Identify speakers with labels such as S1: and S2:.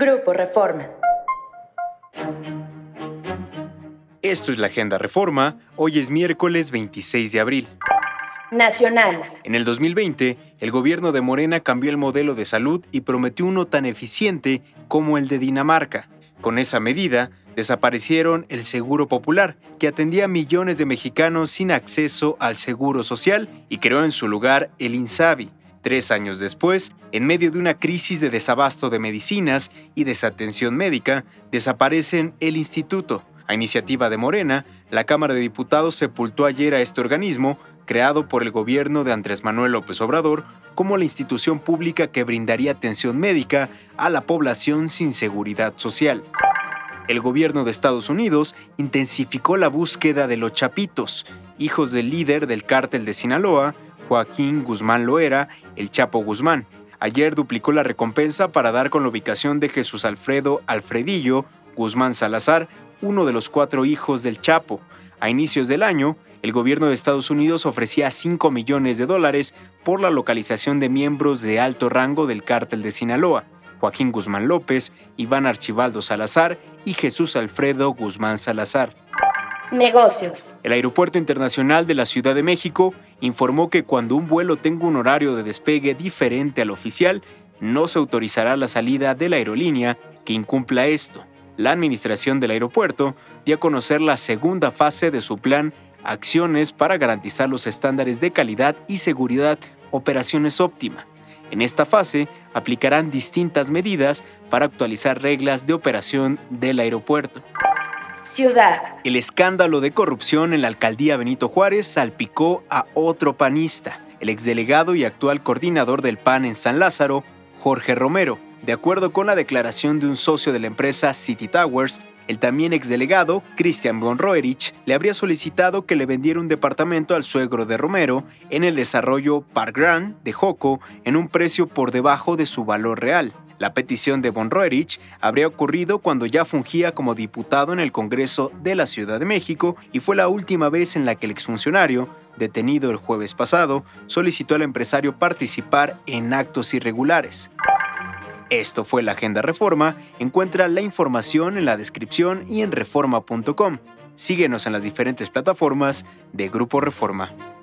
S1: Grupo Reforma.
S2: Esto es la Agenda Reforma. Hoy es miércoles 26 de abril.
S1: Nacional.
S2: En el 2020, el gobierno de Morena cambió el modelo de salud y prometió uno tan eficiente como el de Dinamarca. Con esa medida, desaparecieron el Seguro Popular, que atendía a millones de mexicanos sin acceso al Seguro Social, y creó en su lugar el INSABI. Tres años después, en medio de una crisis de desabasto de medicinas y desatención médica, desaparecen el instituto. A iniciativa de Morena, la Cámara de Diputados sepultó ayer a este organismo, creado por el gobierno de Andrés Manuel López Obrador, como la institución pública que brindaría atención médica a la población sin seguridad social. El gobierno de Estados Unidos intensificó la búsqueda de los Chapitos, hijos del líder del cártel de Sinaloa, Joaquín Guzmán Loera, el Chapo Guzmán. Ayer duplicó la recompensa para dar con la ubicación de Jesús Alfredo Alfredillo Guzmán Salazar, uno de los cuatro hijos del Chapo. A inicios del año, el gobierno de Estados Unidos ofrecía 5 millones de dólares por la localización de miembros de alto rango del cártel de Sinaloa, Joaquín Guzmán López, Iván Archibaldo Salazar y Jesús Alfredo Guzmán Salazar.
S1: Negocios.
S2: El Aeropuerto Internacional de la Ciudad de México informó que cuando un vuelo tenga un horario de despegue diferente al oficial, no se autorizará la salida de la aerolínea que incumpla esto. La administración del aeropuerto dio a conocer la segunda fase de su plan Acciones para garantizar los estándares de calidad y seguridad operaciones óptima. En esta fase aplicarán distintas medidas para actualizar reglas de operación del aeropuerto.
S1: Ciudad.
S2: El escándalo de corrupción en la alcaldía Benito Juárez salpicó a otro panista, el exdelegado y actual coordinador del PAN en San Lázaro, Jorge Romero. De acuerdo con la declaración de un socio de la empresa City Towers, el también exdelegado, Christian von Roerich, le habría solicitado que le vendiera un departamento al suegro de Romero en el desarrollo Park Grand de Joco en un precio por debajo de su valor real. La petición de von Roerich habría ocurrido cuando ya fungía como diputado en el Congreso de la Ciudad de México y fue la última vez en la que el exfuncionario, detenido el jueves pasado, solicitó al empresario participar en actos irregulares. Esto fue la Agenda Reforma. Encuentra la información en la descripción y en reforma.com. Síguenos en las diferentes plataformas de Grupo Reforma.